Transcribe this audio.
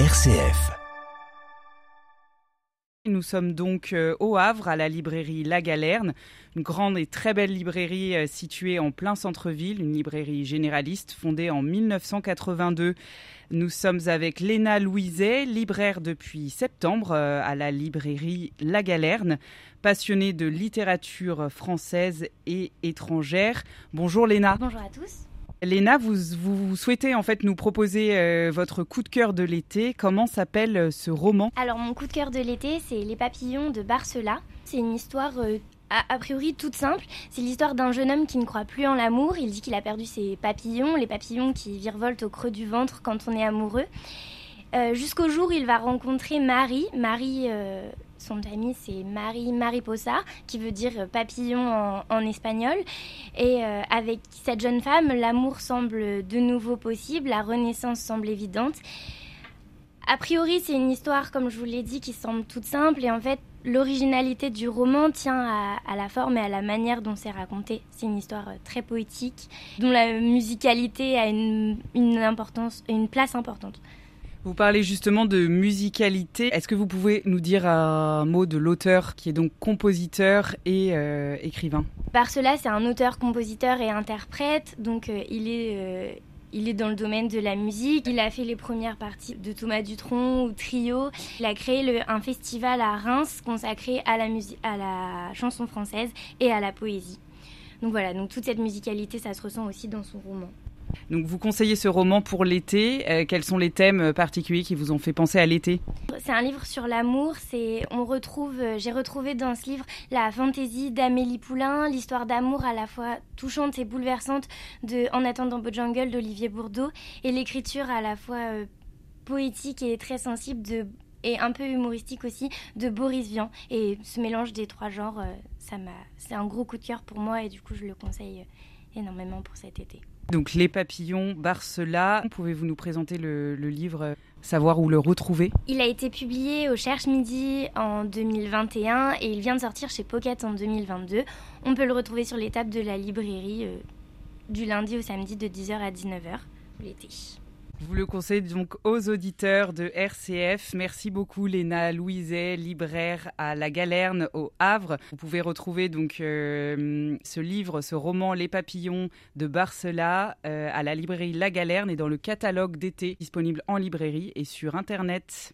RCF. Nous sommes donc euh, au Havre, à la librairie La Galerne, une grande et très belle librairie euh, située en plein centre-ville, une librairie généraliste fondée en 1982. Nous sommes avec Léna Louiset, libraire depuis septembre euh, à la librairie La Galerne, passionnée de littérature française et étrangère. Bonjour Léna. Bonjour à tous. Léna, vous, souhaitez en fait nous proposer euh, votre coup de cœur de l'été. Comment s'appelle euh, ce roman? Alors mon coup de cœur de l'été, c'est Les papillons de Barcela. C'est une histoire euh, a, priori toute simple. C'est l'histoire d'un jeune homme qui ne croit plus en l'amour. Il dit qu'il a perdu ses papillons, les papillons qui virevoltent au creux du ventre quand on est amoureux. Jusqu'au jour où il va rencontrer Marie. Marie son amie, c'est Marie Mariposa, qui veut dire papillon en, espagnol. Et euh, avec cette jeune femme, l'amour semble de nouveau possible, la renaissance semble évidente. A priori, c'est une histoire, comme je vous l'ai dit, qui semble toute simple. Et en fait, l'originalité du roman tient à, la forme et à la manière dont c'est raconté. C'est une histoire euh, très poétique, dont la musicalité a une, une importance, une place importante. Vous parlez justement de musicalité. Est-ce que vous pouvez nous dire un mot de l'auteur qui est donc compositeur et euh, écrivain? Barcela, c'est un auteur, compositeur et interprète. Donc euh, il est... Euh, il est dans le domaine de la musique. Il a fait les premières parties de Thomas Dutronc ou Trio. Il a créé un festival à Reims consacré à la, à la chanson française et à la poésie. Donc voilà, donc toute cette musicalité, ça se ressent aussi dans son roman. Donc vous conseillez ce roman pour l'été. Euh, quels sont les thèmes euh, particuliers qui vous ont fait penser à l'été? C'est un livre sur l'amour. C'est on retrouve, euh, j'ai retrouvé dans ce livre la fantaisie d'Amélie Poulain, l'histoire d'amour à la fois touchante et bouleversante de En attendant Jungle d'Olivier Bourdeau et l'écriture à la fois poétique et très sensible et un peu humoristique aussi de Boris Vian. Et ce mélange des trois genres, ça m'a, c'est un gros coup de cœur pour moi et du coup je le conseille énormément pour cet été. Donc Les Papillons, Barcela. Pouvez-vous nous présenter le, livre, savoir où le retrouver? Il a été publié au Cherche Midi en 2021 et il vient de sortir chez Pocket en 2022. On peut le retrouver sur les tables de la librairie euh, du lundi au samedi de 10h à 19h l'été. Vous le conseillez donc aux auditeurs de RCF. Merci beaucoup Léna Louiset, libraire à La Galerne au Havre. Vous pouvez retrouver donc euh, ce livre, ce roman Les Papillons de Barcela euh, à la librairie La Galerne et dans le catalogue d'été disponible en librairie et sur internet.